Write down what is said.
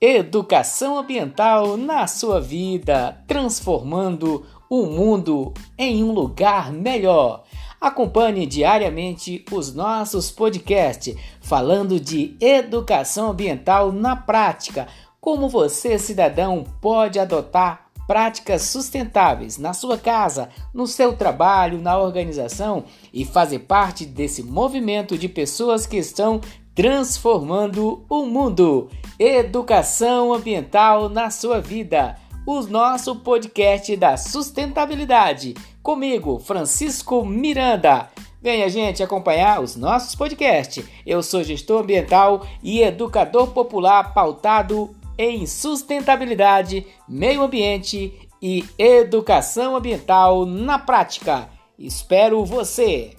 Educação ambiental na sua vida, transformando o mundo em um lugar melhor. Acompanhe diariamente os nossos podcasts falando de educação ambiental na prática, como você, cidadão, pode adotar práticas sustentáveis na sua casa, no seu trabalho, na organização e fazer parte desse movimento de pessoas que estão transformando o mundo. Educação ambiental na sua vida. O nosso podcast da sustentabilidade. Comigo, Francisco Miranda. Venha, gente, acompanhar os nossos podcasts. Eu sou gestor ambiental e educador popular pautado em sustentabilidade, meio ambiente e educação ambiental na prática. Espero você!